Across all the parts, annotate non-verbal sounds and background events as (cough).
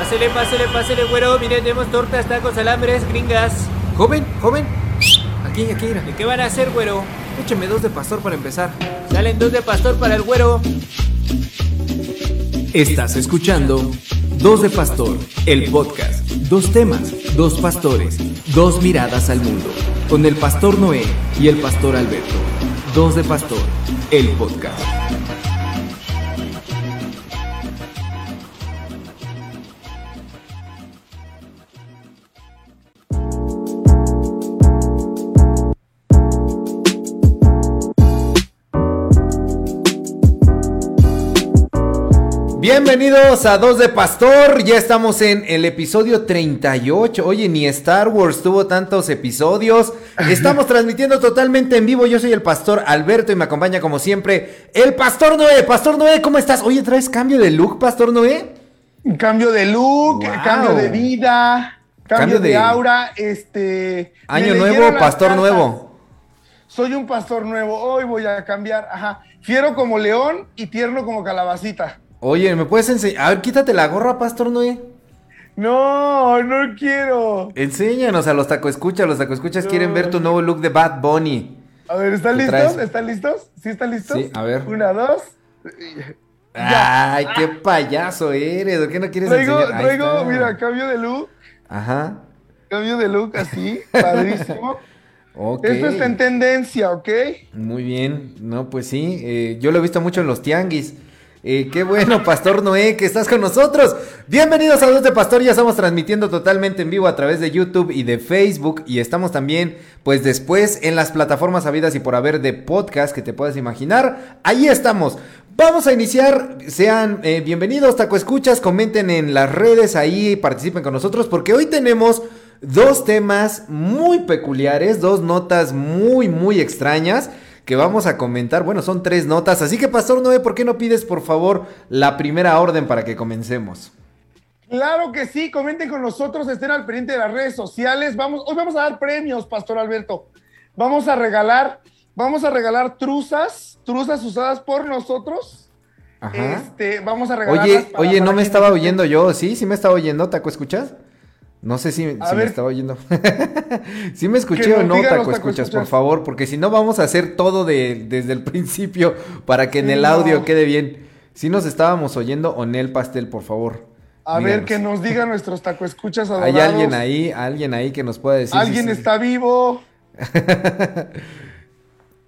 Pásele, pásele, pásele, güero. Mire, tenemos tortas, tacos, alambres, gringas. Joven, joven. Aquí, aquí, mira. ¿De qué van a hacer, güero? Écheme dos de pastor para empezar. Salen dos de pastor para el güero. Estás escuchando Dos de Pastor, el podcast. Dos temas, dos pastores, dos miradas al mundo. Con el pastor Noé y el pastor Alberto. Dos de Pastor, el podcast. Bienvenidos a Dos de Pastor, ya estamos en el episodio 38. Oye, ni Star Wars tuvo tantos episodios. (laughs) Estamos transmitiendo totalmente en vivo. Yo soy el pastor Alberto y me acompaña como siempre el pastor Noé. Pastor Noé, ¿cómo estás? Oye, ¿traes cambio de look, pastor Noé? Cambio de look, Wow. cambio de vida, cambio, Cambio de, de- aura, este... Año nuevo, pastor cartas. nuevo. Soy un pastor nuevo, hoy voy a cambiar, ajá. Fiero como león y tierno como calabacita. Oye, ¿me puedes enseñar? A ver, quítate la gorra, pastor Noé. No, no quiero. Enséñanos a los tacoescuchas. Los tacoescuchas No. quieren ver tu nuevo look de Bad Bunny. A ver, ¿están ¿Qué listos? traes? ¿Están listos? ¿Sí están listos? Sí, a ver. Una, dos. Ay, qué payaso eres. ¿Por qué no quieres Traigo, enseñar? Traigo, mira, cambio de look, Ajá. cambio de look así, (laughs) padrísimo. Ok. Esto está en tendencia, ¿ok? Muy bien. No, pues sí. eh, yo lo he visto mucho en los tianguis. Eh, qué bueno, Pastor Noé, que estás con nosotros. Bienvenidos a Dos de Pastor. Ya estamos transmitiendo totalmente en vivo a través de YouTube y de Facebook. Y estamos también, pues después, en las plataformas habidas y por haber de podcast que te puedas imaginar. Ahí estamos. Vamos a iniciar. Sean eh, bienvenidos, Taco Escuchas. Comenten en las redes ahí, participen con nosotros, porque hoy tenemos dos temas muy peculiares, dos notas muy, muy extrañas que vamos a comentar. Bueno, son tres notas, así que Pastor Noé, ¿por qué no pides por favor la primera orden para que comencemos? Claro que sí, comenten con nosotros, estén al pendiente de las redes sociales. Vamos, hoy vamos a dar premios, Pastor Alberto. Vamos a regalar, vamos a regalar truzas, truzas usadas por nosotros. Ajá. Este, vamos a regalar. Oye, oye, no me estaba oyendo yo, ¿sí? ¿Sí me estaba oyendo, Taco? ¿Escuchas? No sé si, si me estaba oyendo. (laughs) ¿Sí me escuché o no, Taco? Escuchas, por favor, porque si no vamos a hacer todo de- desde el (laughs) principio para que en el no. audio quede bien. Si nos estábamos oyendo o el pastel, por favor. A ver, que nos digan nuestros tacoescuchas adorados. ¿Hay alguien ahí, alguien ahí que nos pueda decir? si Alguien está vivo. (laughs)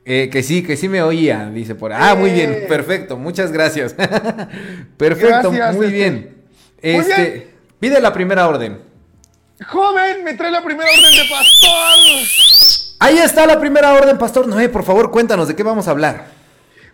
Eh, que sí, que sí me oía, dice por ahí. Ah, muy bien, Eh. perfecto, muchas gracias. perfecto, Gracias, muy este. bien. Muy Este, bien. pide la primera orden. Joven, me trae la primera orden de pastor. Ahí está la primera orden, Pastor Noé, por favor, cuéntanos de qué vamos a hablar.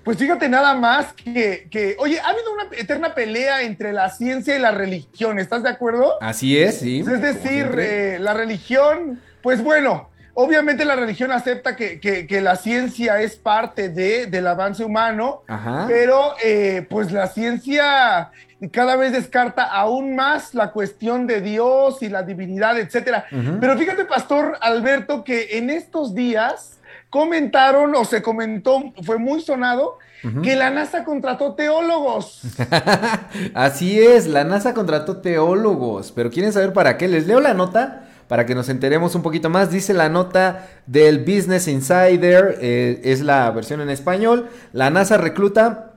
Pues fíjate nada más que, que, oye, ha habido una eterna pelea entre la ciencia y la religión, ¿estás de acuerdo? Así es, sí. Pues es decir, eh, la religión, pues bueno, obviamente la religión acepta que, que- que la ciencia es parte de, del avance humano, Ajá. pero eh, pues la ciencia cada vez descarta aún más la cuestión de Dios y la divinidad, etcétera. Pero fíjate, Pastor Alberto, que en estos días comentaron o se comentó, fue muy sonado, que la NASA contrató teólogos. (laughs) Así es, la NASA contrató teólogos, pero ¿quieren saber para qué? Les leo la nota para que nos enteremos un poquito más. Dice la nota del Business Insider, eh, es la versión en español. La NASA recluta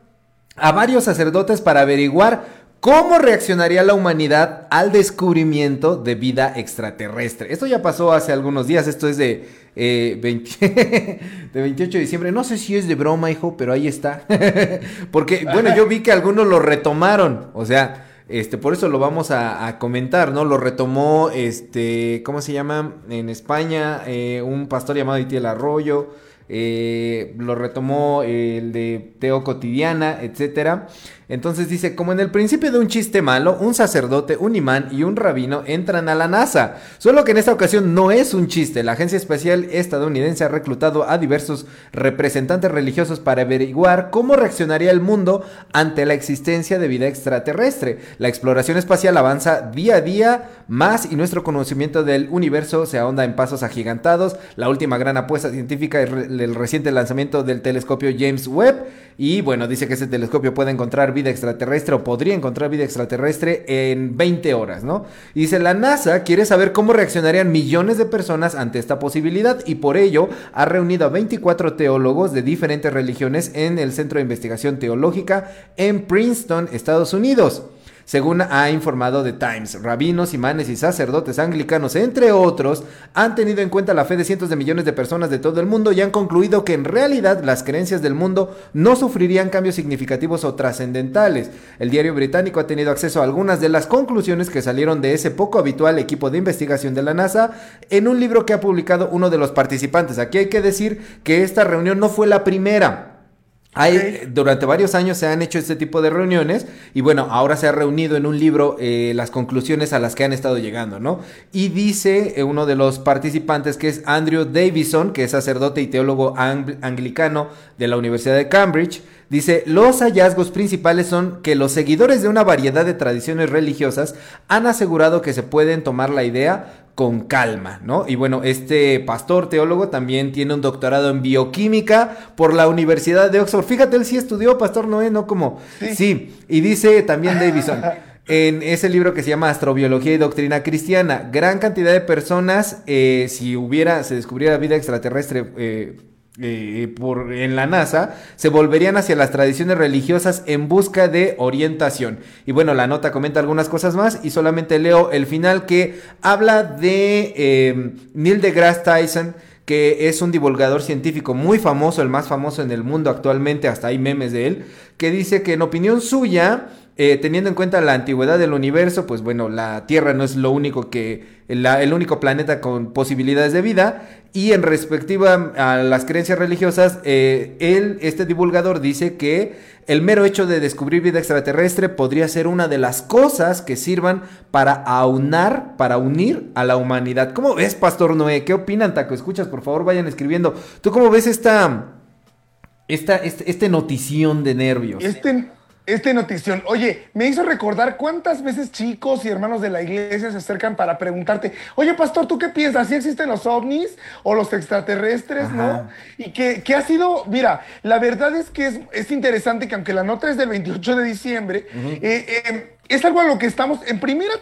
a varios sacerdotes para averiguar cómo reaccionaría la humanidad al descubrimiento de vida extraterrestre. Esto ya pasó hace algunos días, esto es de, eh, 20 (laughs) de 28 de diciembre. No sé si es de broma, hijo, pero ahí está. (laughs) Porque, bueno, yo vi que algunos lo retomaron, o sea... Este, por eso lo vamos a, comentar, ¿no? Lo retomó, este, ¿cómo se llama? En España, eh, un pastor llamado Itiel Arroyo, eh, lo retomó el de Teo Cotidiana, etcétera. Entonces dice, como en el principio de un chiste malo, un sacerdote, un imán y un rabino entran a la NASA. Solo que en esta ocasión no es un chiste. La agencia espacial estadounidense ha reclutado a diversos representantes religiosos para averiguar cómo reaccionaría el mundo ante la existencia de vida extraterrestre. La exploración espacial avanza día a día más y nuestro conocimiento del universo se ahonda en pasos agigantados. La última gran apuesta científica es el reciente lanzamiento del telescopio James Webb. Y bueno, dice que ese telescopio puede encontrar vida extraterrestre o podría encontrar vida extraterrestre en 20 horas, ¿no? Y dice, la NASA quiere saber cómo reaccionarían millones de personas ante esta posibilidad y por ello ha reunido a 24 teólogos de diferentes religiones en el Centro de Investigación Teológica en Princeton, Estados Unidos. Según ha informado The Times, rabinos, imanes y sacerdotes anglicanos, entre otros, han tenido en cuenta la fe de cientos de millones de personas de todo el mundo y han concluido que en realidad las creencias del mundo no sufrirían cambios significativos o trascendentales. El diario británico ha tenido acceso a algunas de las conclusiones que salieron de ese poco habitual equipo de investigación de la NASA en un libro que ha publicado uno de los participantes. Aquí hay que decir que esta reunión no fue la primera. Hay, Durante varios años se han hecho este tipo de reuniones y bueno, ahora se ha reunido en un libro eh, las conclusiones a las que han estado llegando, ¿no? Y dice eh, uno de los participantes que es Andrew Davison, que es sacerdote y teólogo anglicano de la Universidad de Cambridge, Dice, los hallazgos principales son que los seguidores de una variedad de tradiciones religiosas han asegurado que se pueden tomar la idea con calma, ¿no? Y bueno, este pastor teólogo también tiene un doctorado en bioquímica por la Universidad de Oxford. Fíjate, él sí estudió, pastor Noé, no como... Sí, y dice también Davison. en ese libro que se llama Astrobiología y Doctrina Cristiana. Gran cantidad de personas, eh, si hubiera, se descubriera vida extraterrestre eh, eh, por, en la NASA, se volverían hacia las tradiciones religiosas en busca de orientación. Y bueno, la nota comenta algunas cosas más y solamente leo el final que habla de eh, Neil deGrasse Tyson que es un divulgador científico muy famoso, el más famoso en el mundo actualmente, hasta hay memes de él, que dice que en opinión suya, eh, teniendo en cuenta la antigüedad del universo, pues bueno, la Tierra no es lo único que, el único planeta con posibilidades de vida, y en respectiva a las creencias religiosas, eh, él, este divulgador, dice que el mero hecho de descubrir vida extraterrestre podría ser una de las cosas que sirvan para aunar, para unir a la humanidad. ¿Cómo ves, Pastor Noé? ¿Qué opinan, Taco? Escuchas, por favor, vayan escribiendo. ¿Tú cómo ves esta, esta, este, este notición de nervios? Este este notición. Oye, me hizo recordar cuántas veces chicos y hermanos de la iglesia se acercan para preguntarte, oye, pastor, ¿tú qué piensas? ¿Si existen los ovnis o los extraterrestres, no? Y que, ha sido, mira, la verdad es que es, interesante que aunque la nota es del 28 de diciembre, eh, em, es algo a lo que estamos, en primera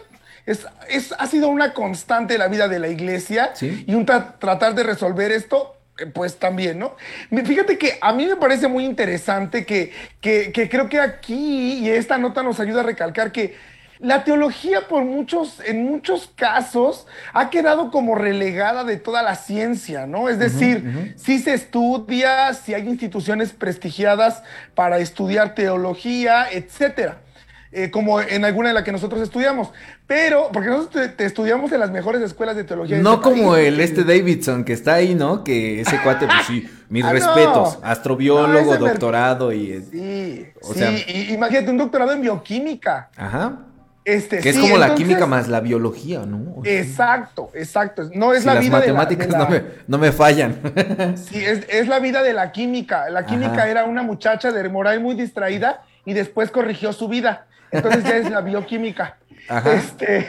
es, es, ha sido una constante la vida de la iglesia y un tratar de resolver esto pues también, ¿no? Fíjate que a mí me parece muy interesante que, que, creo que aquí y esta nota nos ayuda a recalcar que la teología por muchos, en muchos casos ha quedado como relegada de toda la ciencia, ¿no? Es decir, si se estudia, si hay instituciones prestigiadas para estudiar teología, etcétera. Eh, como en alguna de las que nosotros estudiamos. Pero, porque nosotros te, estudiamos en las mejores escuelas de teología. No este como el este Davidson que está ahí, ¿no? Que ese cuate, pues sí, (laughs) mis ah, respetos. Astrobiólogo, doctorado y. Sí, o sea, imagínate un doctorado en bioquímica. Ajá. Este, que es como la química más la biología, ¿no? exacto, exacto. No es la vida matemáticas de la, no, me, no, me, fallan. (laughs) sí, es, es, la vida de la química. La química era una muchacha de moral muy distraída y después corrigió su vida. Entonces ya es la bioquímica. Este,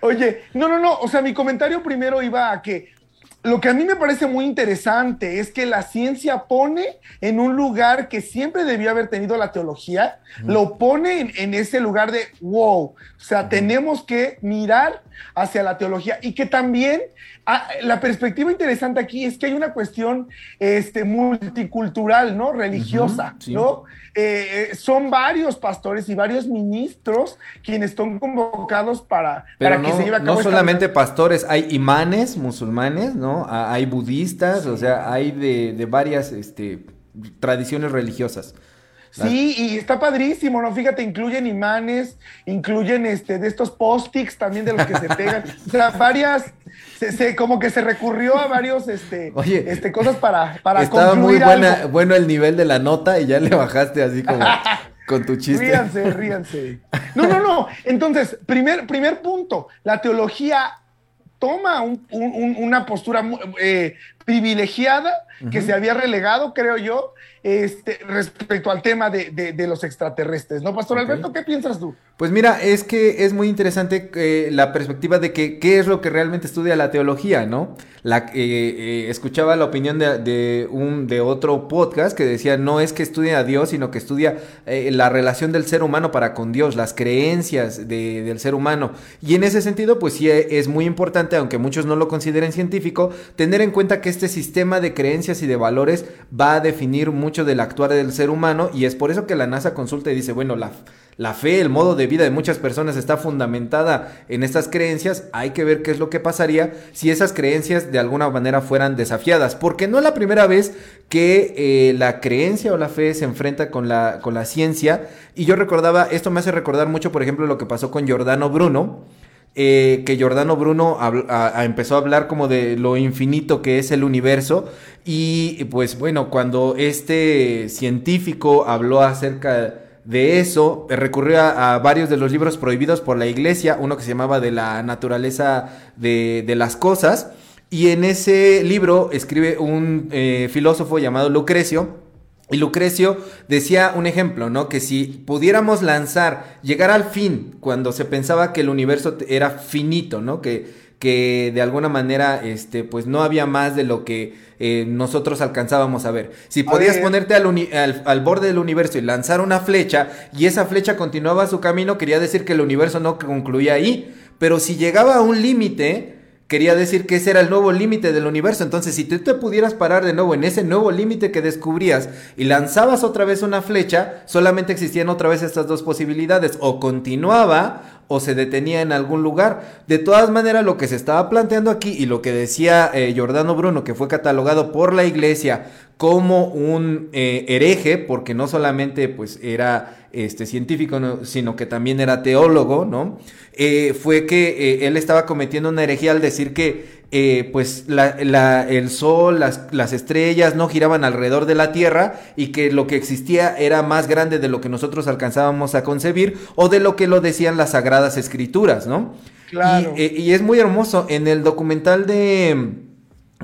oye, no, no, no, o sea, mi comentario primero iba a que lo que a mí me parece muy interesante es que la ciencia pone en un lugar que siempre debió haber tenido la teología, lo pone en, ese lugar de wow. O sea, tenemos que mirar hacia la teología y que también ah, la perspectiva interesante aquí es que hay una cuestión este, multicultural, ¿no? Religiosa, ¿no? Eh, eh, son varios pastores y varios ministros quienes están convocados para, para que se lleve a cabo. No solamente pastores, hay imanes musulmanes, ¿no? Hay budistas, o sea, hay de, de varias este, tradiciones religiosas. Sí, y está padrísimo, ¿no? Fíjate, incluyen imanes, incluyen este, de estos post-its también de los que se pegan. (laughs) O sea, varias, se, como que se recurrió a varios, este, este cosas para, para Estaba muy buena, bueno el nivel de la nota y ya le bajaste así como (laughs) con tu chiste. Ríanse, ríanse. No, no, no. Entonces, primer, primer punto, la teología toma una postura eh, privilegiada que se había relegado, creo yo, este, respecto al tema de, de, los extraterrestres. ¿No, Pastor Alberto? ¿Qué piensas tú? Pues mira, es que es muy interesante eh, la perspectiva de que qué es lo que realmente estudia la teología, ¿no? La, eh, eh, escuchaba la opinión de, un, de otro podcast que decía no es que estudie a Dios, sino que estudia la relación del ser humano para con Dios, las creencias del ser humano. Y en ese sentido, pues sí es muy importante, aunque muchos no lo consideren científico, tener en cuenta que este sistema de creencias y de valores va a definir mucho del actuar del ser humano y es por eso que la NASA consulta y dice, bueno, la la fe, el modo de vida de muchas personas está fundamentada en estas creencias, hay que ver qué es lo que pasaría si esas creencias de alguna manera fueran desafiadas, porque no es la primera vez que eh, la creencia o la fe se enfrenta con la, con la ciencia, y yo recordaba, esto me hace recordar mucho, por ejemplo, lo que pasó con Giordano Bruno, eh, que Giordano Bruno empezó a hablar como de lo infinito que es el universo. Y pues bueno, cuando este científico habló acerca de eso recurrió a, varios de los libros prohibidos por la iglesia, uno que se llamaba De la naturaleza de, las cosas, y en ese libro escribe un eh, filósofo llamado Lucrecio, y Lucrecio decía un ejemplo, ¿no? Que si pudiéramos lanzar, llegar al fin, cuando se pensaba que el universo era finito, ¿no? Que que de alguna manera, este, pues no había más de lo que eh, nosotros alcanzábamos a ver. Si podías ponerte al, al, borde del universo y lanzar una flecha y esa flecha continuaba su camino, quería decir que el universo no concluía ahí. Pero si llegaba a un límite, quería decir que ese era el nuevo límite del universo. Entonces, si tú te pudieras parar de nuevo en ese nuevo límite que descubrías y lanzabas otra vez una flecha, solamente existían otra vez estas dos posibilidades. O continuaba o se detenía en algún lugar. De todas maneras, lo que se estaba planteando aquí y lo que decía eh, Giordano Bruno, que fue catalogado por la iglesia como un eh, hereje, porque no solamente pues era este científico, sino que también era teólogo, ¿no? Eh, fue que él estaba cometiendo una herejía al decir que eh, pues el sol, las, las, estrellas no giraban alrededor de la Tierra y que lo que existía era más grande de lo que nosotros alcanzábamos a concebir o de lo que lo decían las sagradas escrituras, ¿no? Claro. y eh, es muy hermoso. En el documental de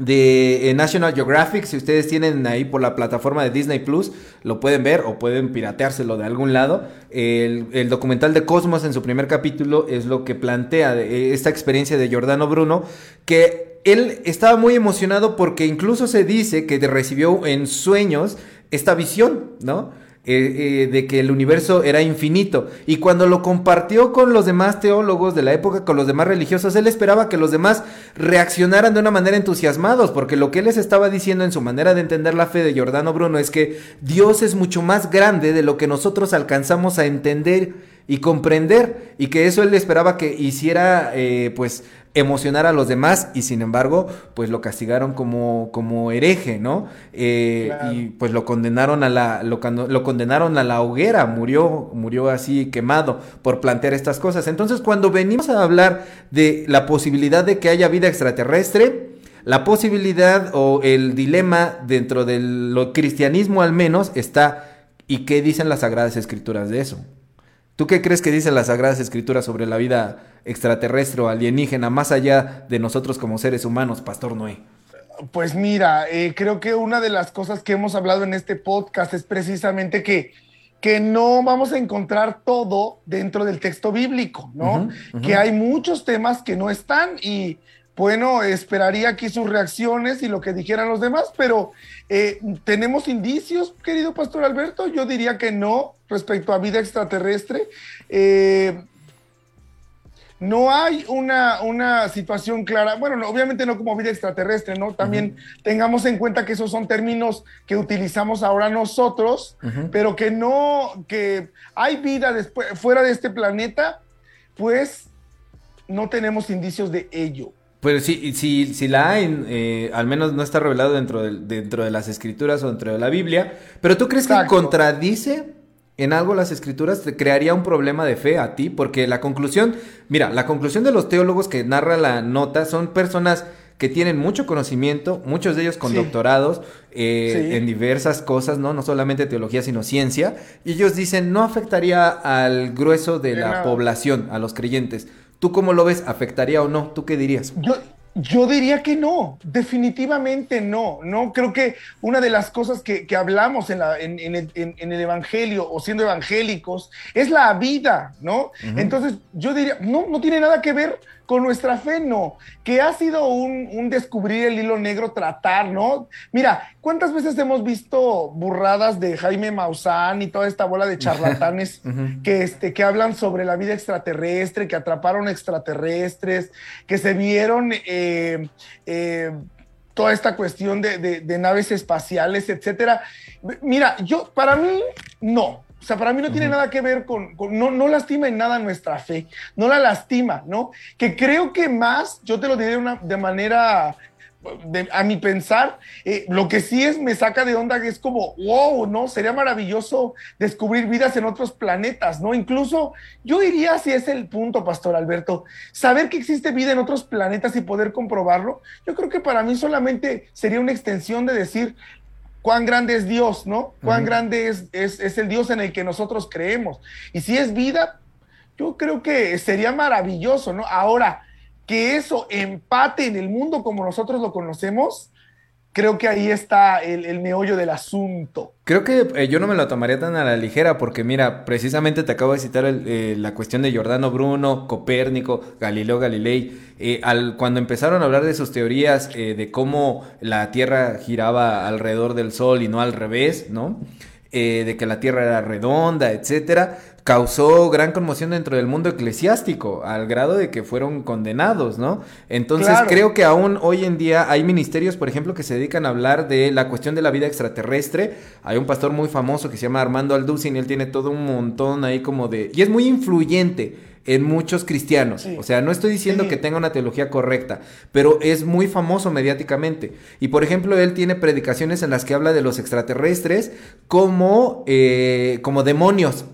de eh, National Geographic, si ustedes tienen ahí por la plataforma de Disney Plus, lo pueden ver o pueden pirateárselo de algún lado. El, documental de Cosmos en su primer capítulo es lo que plantea eh, esta experiencia de Giordano Bruno, que él estaba muy emocionado porque incluso se dice que recibió en sueños esta visión, ¿no? Eh, eh, de que el universo era infinito. Y cuando lo compartió con los demás teólogos de la época, con los demás religiosos, él esperaba que los demás reaccionaran de una manera entusiasmados, porque lo que él les estaba diciendo en su manera de entender la fe de Giordano Bruno es que Dios es mucho más grande de lo que nosotros alcanzamos a entender y comprender, y que eso él esperaba que hiciera, eh, pues, emocionar a los demás y sin embargo pues lo castigaron como, como hereje, ¿no? Eh, y pues lo condenaron a la lo, lo, condenaron a la hoguera, murió murió así quemado por plantear estas cosas. Entonces cuando venimos a hablar de la posibilidad de que haya vida extraterrestre, la posibilidad o el dilema dentro del cristianismo al menos está ¿y qué dicen las sagradas escrituras de eso? ¿Tú qué crees que dicen las Sagradas Escrituras sobre la vida extraterrestre o alienígena más allá de nosotros como seres humanos, Pastor Noé? Pues mira, eh, creo que una de las cosas que hemos hablado en este podcast es precisamente que, que no vamos a encontrar todo dentro del texto bíblico, ¿no? Que hay muchos temas que no están y bueno, esperaría aquí sus reacciones y lo que dijeran los demás, pero eh, ¿tenemos indicios, querido Pastor Alberto? Yo diría que no respecto a vida extraterrestre. Eh, no hay una, una, situación clara, bueno, obviamente no como vida extraterrestre, ¿no? También tengamos en cuenta que esos son términos que utilizamos ahora nosotros, pero que no, que hay vida después, fuera de este planeta, pues no tenemos indicios de ello. Pero si, si, si la hay, eh, al menos no está revelado dentro de, dentro de las escrituras o dentro de la Biblia. Pero tú crees que contradice en algo las escrituras, te crearía un problema de fe a ti, porque la conclusión, mira, la conclusión de los teólogos que narra la nota son personas que tienen mucho conocimiento, muchos de ellos con doctorados eh, en diversas cosas, ¿no? No solamente teología, sino ciencia. Y ellos dicen, no afectaría al grueso de la población, a los creyentes. ¿Tú cómo lo ves? ¿Afectaría o no? ¿Tú qué dirías? Yo, Yo diría que no, definitivamente no. No creo que una de las cosas que, hablamos en, la, en, el, en, el, Evangelio o siendo evangélicos es la vida, ¿no? Entonces yo diría, no, no tiene nada que ver con nuestra fe, no. Que ha sido un, descubrir el hilo negro, tratar, ¿no? Mira, ¿cuántas veces hemos visto burradas de Jaime Maussan y toda esta bola de charlatanes (laughs) que, este, que hablan sobre la vida extraterrestre, que atraparon extraterrestres, que se vieron... Eh, eh, toda esta cuestión de, de, naves espaciales, etcétera. Mira, yo, para mí, no. O sea, para mí no tiene nada que ver con, no, no, lastima en nada nuestra fe, no la lastima, ¿no? Que creo que más, yo te lo diré una, de manera, a mi pensar, eh, lo que sí es, me saca de onda, que es como, wow, ¿no? Sería maravilloso descubrir vidas en otros planetas, ¿no? Incluso yo diría, si es el punto, Pastor Alberto, saber que existe vida en otros planetas y poder comprobarlo, yo creo que para mí solamente sería una extensión de decir, cuán grande es Dios, ¿no? Cuán grande es, es, el Dios en el que nosotros creemos. Y si es vida, yo creo que sería maravilloso, ¿no? Ahora, que eso empate en el mundo como nosotros lo conocemos, creo que ahí está el, meollo del asunto. Creo que eh, yo no me lo tomaría tan a la ligera porque mira, precisamente te acabo de citar eh, la cuestión de Giordano Bruno, Copérnico, Galileo Galilei, eh, cuando empezaron a hablar de sus teorías de cómo la Tierra giraba alrededor del Sol y no al revés, ¿no? de que la Tierra era redonda, etcétera causó gran conmoción dentro del mundo eclesiástico, al grado de que fueron condenados, ¿no? Entonces creo que aún hoy en día hay ministerios, por ejemplo, que se dedican a hablar de la cuestión de la vida extraterrestre. Hay un pastor muy famoso que se llama Armando Alducin y él tiene todo un montón ahí como de... Y es muy influyente en muchos cristianos. O sea, no estoy diciendo que tenga una teología correcta, pero es muy famoso mediáticamente. Y por ejemplo, él tiene predicaciones en las que habla de los extraterrestres como, eh, como demonios.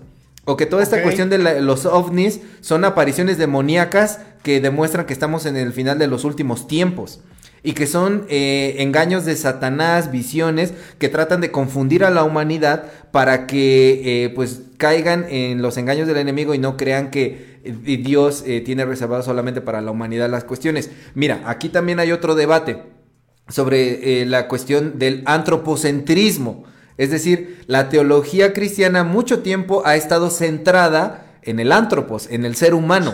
O que toda esta cuestión de los ovnis son apariciones demoníacas que demuestran que estamos en el final de los últimos tiempos. Y que son eh, engaños de Satanás, visiones que tratan de confundir a la humanidad para que eh, pues caigan en los engaños del enemigo y no crean que eh, Dios tiene reservado solamente para la humanidad las cuestiones. Mira, aquí también hay otro debate sobre la cuestión del antropocentrismo. Es decir, la teología cristiana mucho tiempo ha estado centrada en el antropos, en el ser humano.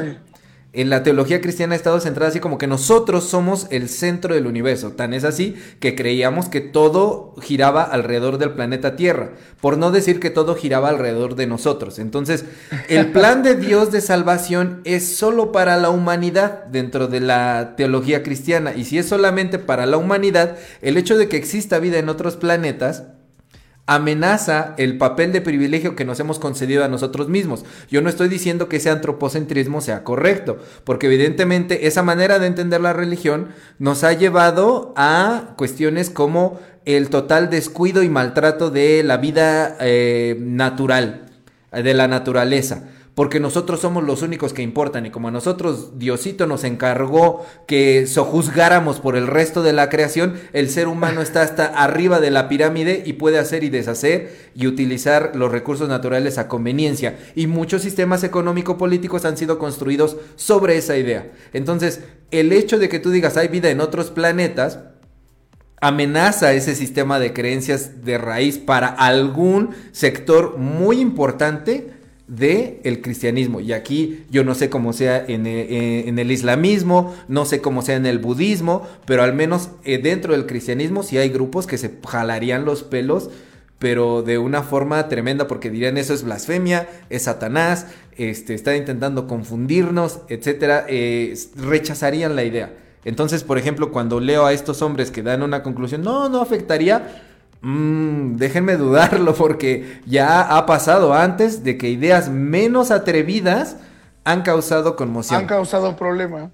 En la teología cristiana ha estado centrada así como que nosotros somos el centro del universo. Tan es así que creíamos que todo giraba alrededor del planeta Tierra, por no decir que todo giraba alrededor de nosotros. Entonces, el plan de Dios de salvación es solo para la humanidad dentro de la teología cristiana. Y si es solamente para la humanidad, el hecho de que exista vida en otros planetas amenaza el papel de privilegio que nos hemos concedido a nosotros mismos. Yo no estoy diciendo que ese antropocentrismo sea correcto, porque evidentemente esa manera de entender la religión nos ha llevado a cuestiones como el total descuido y maltrato de la vida eh, natural, de la naturaleza porque nosotros somos los únicos que importan y como a nosotros Diosito nos encargó que sojuzgáramos por el resto de la creación, el ser humano está hasta (laughs) arriba de la pirámide y puede hacer y deshacer y utilizar los recursos naturales a conveniencia y muchos sistemas económico-políticos han sido construidos sobre esa idea. Entonces, el hecho de que tú digas hay vida en otros planetas, amenaza ese sistema de creencias de raíz para algún sector muy importante de el cristianismo. Y aquí yo no sé cómo sea en, eh, eh, en, el islamismo, no sé cómo sea en el budismo, pero al menos eh, dentro del cristianismo sí hay grupos que se jalarían los pelos, pero de una forma tremenda porque dirían eso es blasfemia, es Satanás, este, está intentando confundirnos, etcétera, rechazarían la idea. Entonces, por ejemplo, cuando leo a estos hombres que dan una conclusión, no, no afectaría, Mm, déjenme dudarlo porque ya ha pasado antes de que ideas menos atrevidas han causado conmoción. Han causado problema.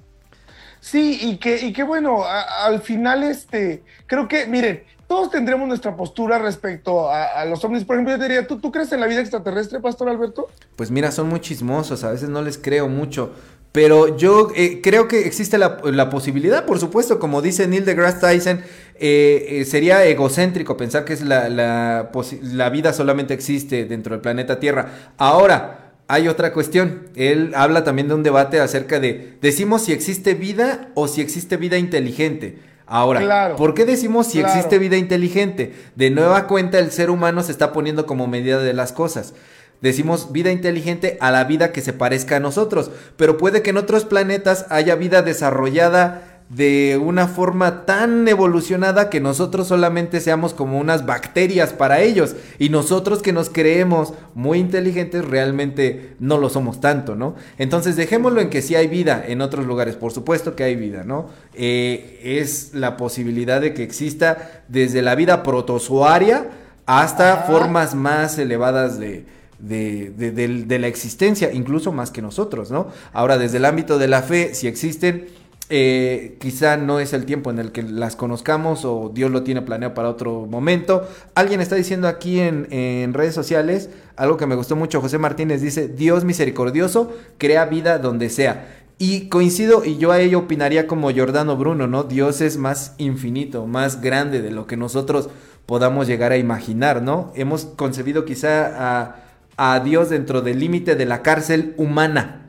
Sí, y que, y que bueno, al final, este, creo que, miren, todos tendremos nuestra postura respecto a, los ovnis. Por ejemplo, yo diría, ¿tú, ¿tú crees en la vida extraterrestre, Pastor Alberto? Pues mira, son muy chismosos, a veces no les creo mucho. Pero yo eh, creo que existe la, posibilidad, por supuesto, como dice Neil deGrasse Tyson, eh, eh, sería egocéntrico pensar que es la, vida solamente existe dentro del planeta Tierra. Ahora, hay otra cuestión. Él habla también de un debate acerca de, decimos si existe vida o si existe vida inteligente. Ahora, Claro. ¿por qué decimos si Claro. existe vida inteligente? De nueva cuenta, el ser humano se está poniendo como medida de las cosas. Decimos vida inteligente a la vida que se parezca a nosotros, pero puede que en otros planetas haya vida desarrollada de una forma tan evolucionada que nosotros solamente seamos como unas bacterias para ellos y nosotros que nos creemos muy inteligentes realmente no lo somos tanto, ¿no? Entonces dejémoslo en que sí hay vida en otros lugares, por supuesto que hay vida, ¿no? Eh, es la posibilidad de que exista desde la vida protozoaria hasta formas más elevadas de, de, de- de- de la existencia, incluso más que nosotros, ¿no? Ahora, desde el ámbito de la fe, si existen, eh, quizá no es el tiempo en el que las conozcamos o Dios lo tiene planeado para otro momento. Alguien está diciendo aquí en, redes sociales algo que me gustó mucho. José Martínez dice, Dios misericordioso crea vida donde sea. Y coincido, y yo a ello opinaría como Giordano Bruno, ¿no? Dios es más infinito, más grande de lo que nosotros podamos llegar a imaginar, ¿no? Hemos concebido quizá a Dios dentro del límite de la cárcel humana.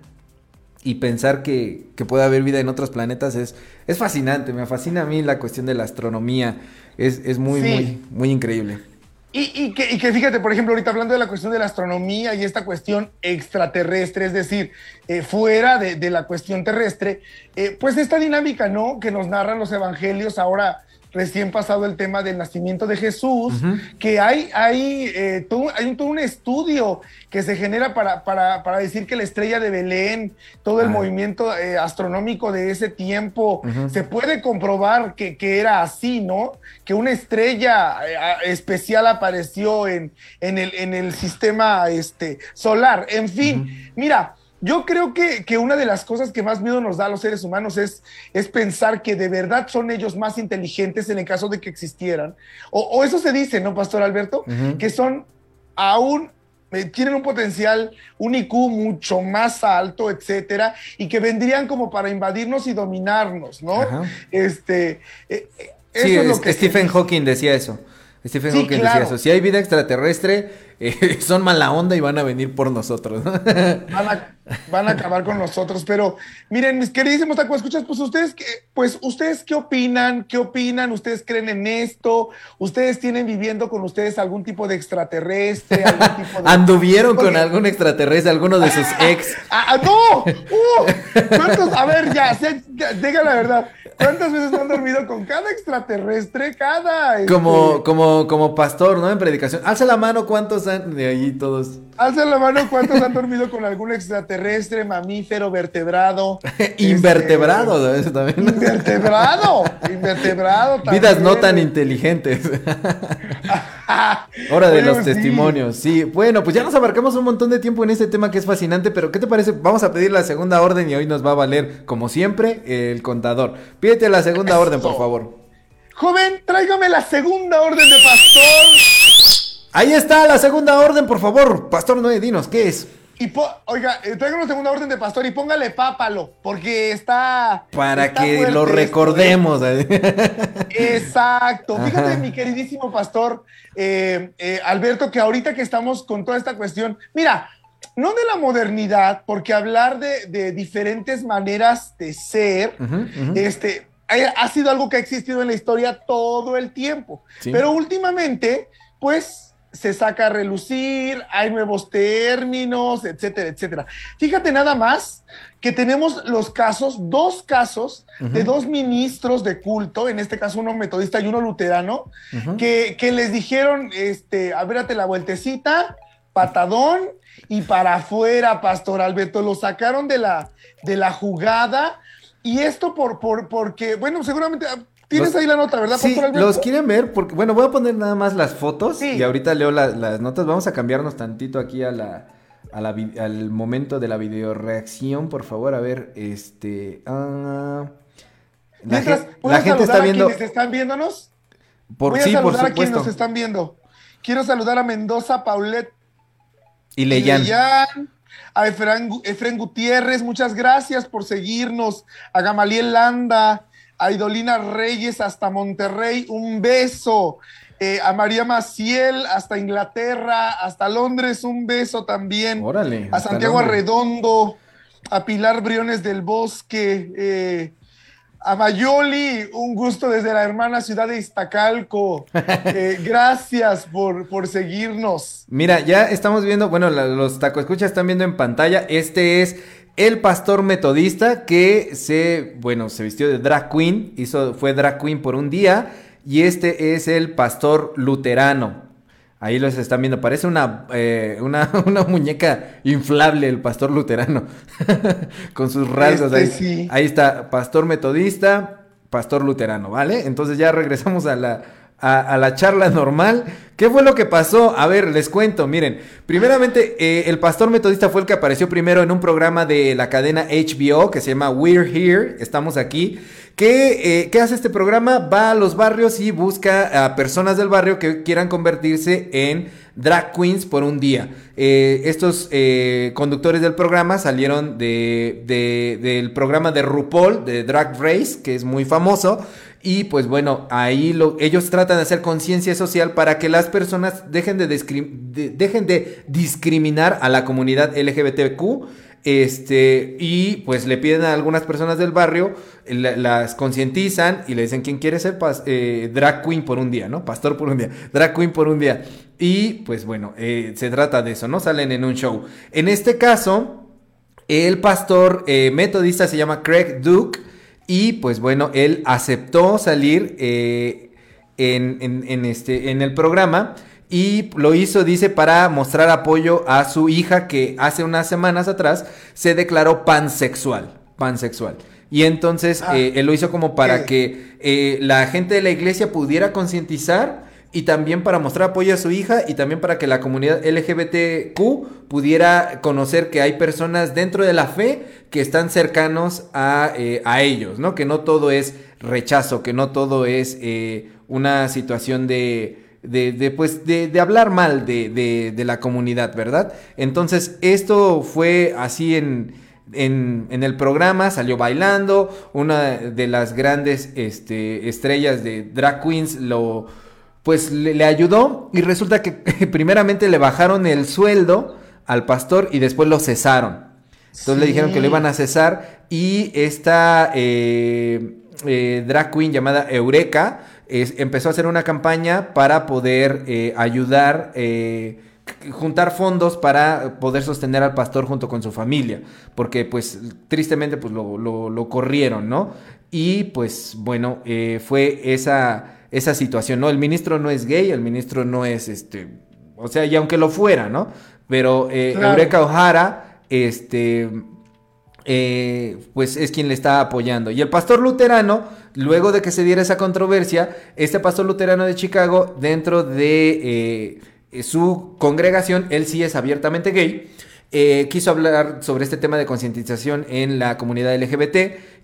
Y pensar que, que puede haber vida en otros planetas es, es fascinante, me fascina a mí la cuestión de la astronomía, es, es muy, Sí. muy, muy increíble. Y, y que, y que fíjate, por ejemplo, ahorita hablando de la cuestión de la astronomía y esta cuestión extraterrestre, es decir, eh, fuera de, de la cuestión terrestre, eh, pues esta dinámica, ¿no? Que nos narran los evangelios ahora recién pasado el tema del nacimiento de Jesús, que hay, hay, eh, todo, hay un, todo un estudio que se genera para, para, para decir que la estrella de Belén, todo el Ah. movimiento eh, astronómico de ese tiempo, se puede comprobar que, que era así, ¿no? Que una estrella eh, especial apareció en, en, el, en el sistema este, solar. En fin, mira, yo creo que, que una de las cosas que más miedo nos da a los seres humanos es, es pensar que de verdad son ellos más inteligentes en el caso de que existieran. O, o eso se dice, ¿no, Pastor Alberto? Que son aún eh, tienen un potencial, un IQ mucho más alto, etcétera, y que vendrían como para invadirnos y dominarnos, ¿no? Ajá. Este, eh, eh, eso Sí, es lo que Stephen. Hawking decía eso. Stephen Sí, Hawking claro. decía eso. Si hay vida extraterrestre, eh, (laughs) son mala onda y van a venir por nosotros. ¿no? (laughs) Van a, van a acabar con nosotros, pero miren, mis queridísimos taco escuchas, pues ustedes, qué, pues ustedes qué opinan, qué opinan, ustedes creen en esto, ustedes tienen viviendo con ustedes algún tipo de extraterrestre, algún tipo (laughs) de... Anduvieron con algún extraterrestre, alguno de sus ex. ¡Ah, ah, no! ¡Uh! A ver, ya, diga la verdad. ¿Cuántas veces han dormido con cada extraterrestre? Cada. este, Como, como, como pastor, ¿no? En predicación. Alza la mano, ¿cuántos han de allí todos? Alza la mano, ¿cuántos han dormido con algún extraterrestre, mamífero, vertebrado? (laughs) Invertebrado, Este, también. invertebrado. Invertebrado. (laughs) Vidas no también. tan inteligentes. (laughs) Hora de los sí. testimonios. Sí, bueno, pues ya nos abarcamos un montón de tiempo en este tema que es fascinante, pero ¿qué te parece? Vamos a pedir la segunda orden y hoy nos va a valer, como siempre, el contador. Pídete la segunda Eso. orden, por favor. Joven, tráigame la segunda orden de pastor. Ahí está la segunda orden, por favor. Pastor Noé, dinos, ¿qué es? Y po- oiga, eh, tráigame la segunda orden de pastor y póngale pápalo, porque está. Para está que lo ¿eh? recordemos. Exacto. Fíjate, mi queridísimo pastor eh, eh, Alberto, que ahorita que estamos con toda esta cuestión, mira, no de la modernidad, porque hablar de, de diferentes maneras de ser, este, ha, ha sido algo que ha existido en la historia todo el tiempo. Sí. Pero últimamente, pues se saca a relucir, hay nuevos términos, etcétera, etcétera. Fíjate nada más que tenemos los casos, dos casos de dos ministros de culto, en este caso uno metodista y uno luterano, que, que les dijeron, este, abrírate la vueltecita, patadón y para afuera, Pastor Alberto, lo sacaron de la, de la jugada y esto por, por, porque, bueno, seguramente tienes Los- ahí la nota, ¿verdad, Sí, los quieren ver porque, bueno, voy a poner nada más las fotos Sí. y ahorita leo la- las notas. Vamos a cambiarnos tantito aquí a la, a la vi- al momento de la videoreacción, por favor. A ver, este... la, Mientras, ¿puedo la gente está a viendo... quienes están viéndonos? Por, Voy a sí, por saludar a quienes nos están viendo. Quiero saludar a Mendoza, Paulette Y Leyan. Leyan, a Efraín, Gu- Efraín Gutiérrez, muchas gracias por seguirnos, a Gamaliel Landa, a Idolina Reyes hasta Monterrey, un beso. Eh, a María Maciel hasta Inglaterra, hasta Londres, un beso también. Órale. A Santiago Londres. Arredondo, a Pilar Briones del Bosque, eh, a Mayoli, un gusto desde la hermana ciudad de Iztacalco. (laughs) Eh, gracias por, por seguirnos. Mira, ya estamos viendo, bueno, la- los taco escuchas están viendo en pantalla. Este es el pastor metodista que se, bueno, se vistió de drag queen, hizo, fue drag queen por un día. Y este es el pastor luterano. Ahí los están viendo, parece una, eh, una, (laughs) una muñeca inflable el pastor luterano. (laughs) Con sus rasgos Este ahí. sí. Ahí está, pastor metodista, pastor luterano, ¿vale? Entonces ya regresamos a la, a, la charla normal. ¿Qué fue lo que pasó? A ver, les cuento, miren. Primeramente, eh, el pastor metodista fue el que apareció primero en un programa de la cadena HBO que se llama We're Here, estamos aquí. ¿Qué, eh, ¿Qué hace este programa? Va a los barrios y busca a personas del barrio que quieran convertirse en drag queens por un día. Eh, estos conductores del programa salieron de- del programa de RuPaul, de Drag Race, que es muy famoso. Y pues bueno, ahí lo, ellos tratan de hacer conciencia social para que las personas dejen de, dejen de discriminar a la comunidad LGBTQ. Este, y pues le piden a algunas personas del barrio, la- las concientizan y le dicen quién quiere ser eh, drag queen por un día, ¿no? Pastor por un día, drag queen por un día. Y pues bueno, eh, se trata de eso, ¿no? Salen en un show. En este caso, el pastor eh, metodista se llama Craig Duke y pues bueno, él aceptó salir eh, en, en- en este, en el programa y lo hizo, dice, para mostrar apoyo a su hija que hace unas semanas atrás se declaró pansexual, pansexual. Y entonces Ah, eh, él lo hizo como para que eh, la gente de la iglesia pudiera concientizar y también para mostrar apoyo a su hija y también para que la comunidad LGBTQ pudiera conocer que hay personas dentro de la fe que están cercanos a, eh, a ellos, ¿no? Que no todo es rechazo, que no todo es eh, una situación de... De, de, pues, de, hablar mal de, de- de la comunidad, ¿verdad? Entonces, esto fue así en, en, en el programa, salió bailando, una de las grandes este, estrellas de drag queens lo, pues le, le ayudó y resulta que (laughs) primeramente le bajaron el sueldo al pastor y después lo cesaron. Entonces le dijeron que lo iban a cesar y esta eh, eh, drag queen llamada Eureka es- empezó a hacer una campaña para poder eh, ayudar, eh, juntar fondos para poder sostener al pastor junto con su familia, porque pues tristemente pues lo, lo- lo corrieron, ¿no? Y pues bueno, fue esa, esa situación, ¿no? El ministro no es gay, el ministro no es este, o sea, y aunque lo fuera, ¿no? Pero eh, Claro. Eureka O'Hara, este, eh, pues es quien le está apoyando. Y el pastor luterano, luego de que se diera esa controversia, este pastor luterano de Chicago, dentro de eh, su congregación, él sí es abiertamente gay, eh, quiso hablar sobre este tema de concientización en la comunidad LGBT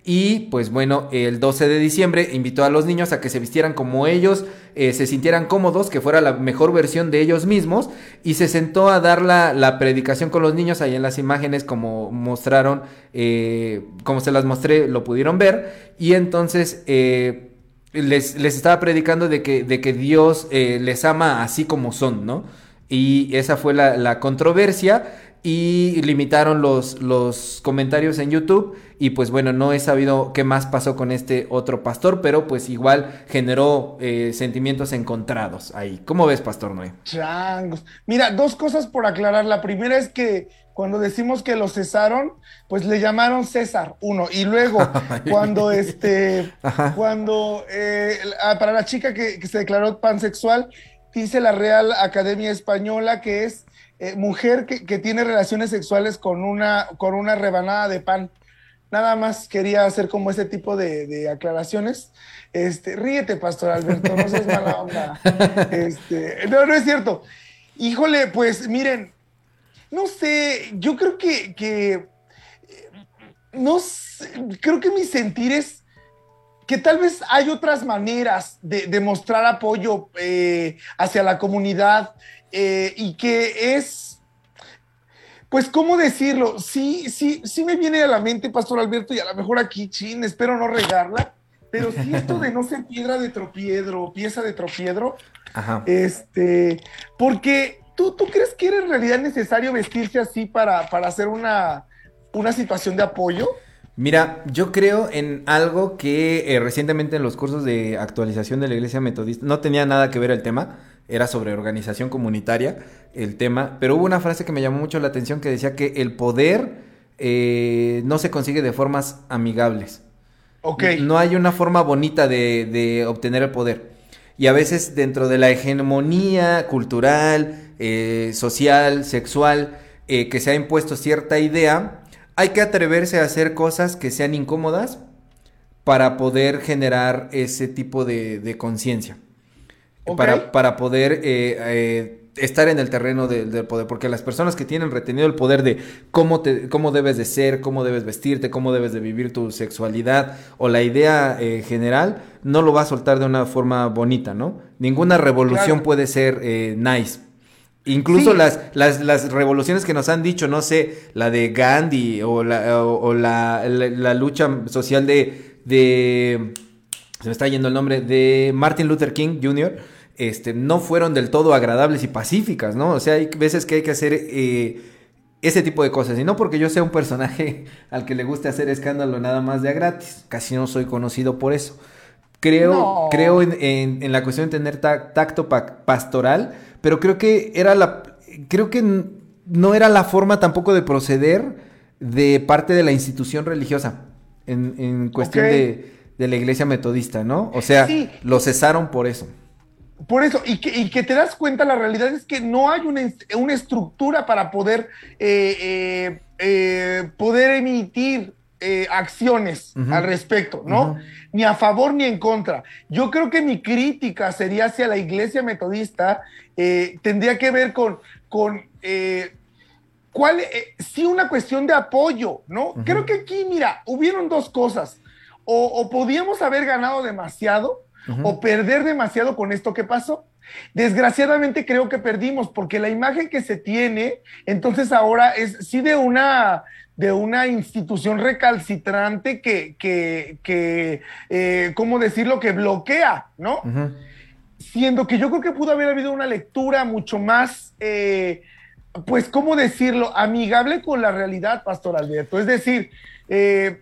y pues bueno, el 12 de diciembre invitó a los niños a que se vistieran como ellos, eh, se sintieran cómodos, que fuera la mejor versión de ellos mismos y se sentó a dar la, predicación con los niños. Ahí en las imágenes como mostraron, eh, como se las mostré, lo pudieron ver. Y entonces... les, estaba predicando de que, de que Dios les ama así como son, ¿no? Y esa fue la controversia y limitaron los, los comentarios en YouTube y pues bueno, no he sabido qué más pasó con este otro pastor, pero pues igual generó eh, sentimientos encontrados ahí. ¿Cómo ves, Pastor Noé? Changos. Mira, dos cosas por aclarar. La primera es que cuando decimos que lo cesaron, pues le llamaron César, uno. Y luego, (laughs) cuando este, (laughs) Ajá. cuando eh, para la chica que, que se declaró pansexual, dice la Real Academia Española que es eh, mujer que, que tiene relaciones sexuales con una, con una rebanada de pan. Nada más quería hacer como ese tipo de, de aclaraciones. Este, ríete, Pastor Alberto, no seas mala onda. (laughs) Este, no, no es cierto. Híjole, pues miren, no sé, yo creo que, que eh, no sé, creo que mi sentir es que tal vez hay otras maneras de, de mostrar apoyo eh, hacia la comunidad eh, y que es, pues, ¿cómo decirlo? Sí, sí, sí me viene a la mente, Pastor Alberto, y a lo mejor aquí, chin, espero no regarla. pero si esto de no ser piedra de tropiedro, pieza de tropiedro, Ajá. este, porque ¿tú, tú crees que era en realidad necesario vestirse así para, para hacer una, una situación de apoyo? Mira, yo creo en algo que eh, recientemente en los cursos de actualización de la iglesia metodista no tenía nada que ver el tema, era sobre organización comunitaria el tema, pero hubo una frase que me llamó mucho la atención que decía que el poder eh, no se consigue de formas amigables. Ok. No hay una forma bonita de, de obtener el poder. Y a veces dentro de la hegemonía cultural, eh, social, sexual, que se ha impuesto cierta idea, hay que atreverse a hacer cosas que sean incómodas para poder generar ese tipo de, de conciencia. Para, para poder eh, eh, estar en el terreno de- del poder. Porque las personas que tienen retenido el poder de cómo, te, cómo debes de ser, cómo debes vestirte, cómo debes de vivir tu sexualidad o la idea eh, general, no lo va a soltar de una forma bonita, ¿no? Ninguna revolución Claro. puede ser eh, nice. Incluso Sí. las, las, las revoluciones que nos han dicho, no sé, la de Gandhi o la, o, o la, la- la lucha social de, de, se me está yendo el nombre, de Martin Luther King Jr., este, no fueron del todo agradables y pacíficas, ¿no? O sea, hay veces que hay que hacer eh, ese tipo de cosas. Y no porque yo sea un personaje (laughs) al que le guste hacer escándalo nada más de a gratis. Casi no soy conocido por eso. Creo, No. creo en, en- en la cuestión de tener ta- tacto pa- pastoral, pero creo que era la, creo que no era la forma tampoco de proceder de parte de la institución religiosa en, en cuestión de, de la iglesia metodista, ¿no? O sea, Sí. lo cesaron por eso. Por eso, y que, y que te das cuenta, la realidad es que no hay una, una estructura para poder, eh, eh, eh, poder emitir eh, acciones al respecto, ¿no? Ni a favor ni en contra. Yo creo que mi crítica sería hacia la iglesia metodista, eh, tendría que ver con, con eh, cuál, eh, sí una cuestión de apoyo, ¿no? Creo que aquí, mira, hubieron dos cosas. O, o podíamos haber ganado demasiado, o perder demasiado con esto que pasó. Desgraciadamente creo que perdimos porque la imagen que se tiene, entonces ahora es sí de una de una institución recalcitrante que, que, que eh, ¿cómo decirlo? Que bloquea, ¿no? Siendo que yo creo que pudo haber habido una lectura mucho más, eh, pues, ¿cómo decirlo? Amigable con la realidad, Pastor Alberto. Es decir, eh,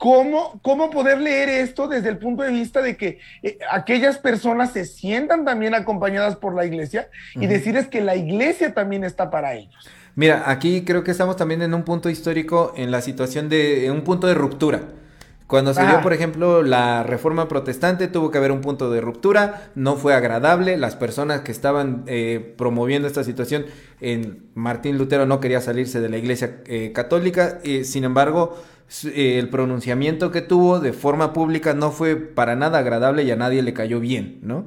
¿Cómo, ¿Cómo poder leer esto desde el punto de vista de que eh, aquellas personas se sientan también acompañadas por la iglesia y Ujú. decirles que la iglesia también está para ellos? Mira, aquí creo que estamos también en un punto histórico, en la situación de, en un punto de ruptura. Cuando se dio, por ejemplo, la reforma protestante, tuvo que haber un punto de ruptura, no fue agradable, las personas que estaban eh, promoviendo esta situación, en Martín Lutero no quería salirse de la iglesia eh, católica, eh, sin embargo, el pronunciamiento que tuvo de forma pública no fue para nada agradable y a nadie le cayó bien, ¿no?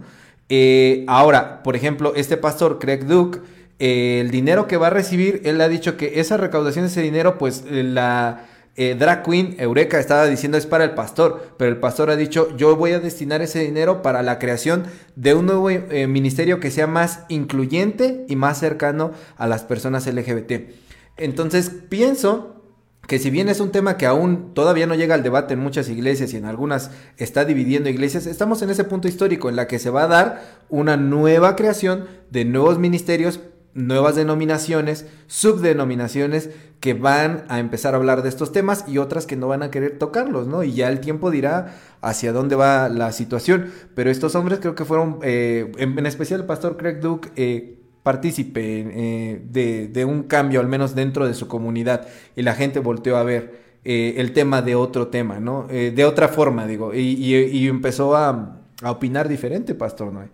Eh, ahora, por ejemplo, este pastor, Craig Duke, eh, el dinero que va a recibir, él ha dicho que esa recaudación de ese dinero, pues eh, la eh, drag queen Eureka estaba diciendo es para el pastor, pero el pastor ha dicho yo voy a destinar ese dinero para la creación de un nuevo eh, ministerio que sea más incluyente y más cercano a las personas LGBT. Entonces pienso que si bien es un tema que aún todavía no llega al debate en muchas iglesias y en algunas está dividiendo iglesias, estamos en ese punto histórico en la que se va a dar una nueva creación de nuevos ministerios, nuevas denominaciones, subdenominaciones que van a empezar a hablar de estos temas y otras que no van a querer tocarlos, ¿no? Y ya el tiempo dirá hacia dónde va la situación. Pero estos hombres creo que fueron, eh, en, especial el pastor Craig Duke, eh, partícipe eh, de, de un cambio, al menos dentro de su comunidad, y la gente volteó a ver eh, el tema de otro tema, ¿no? Eh, de otra forma, digo, y, y- y empezó a, a opinar diferente, Pastor Noé.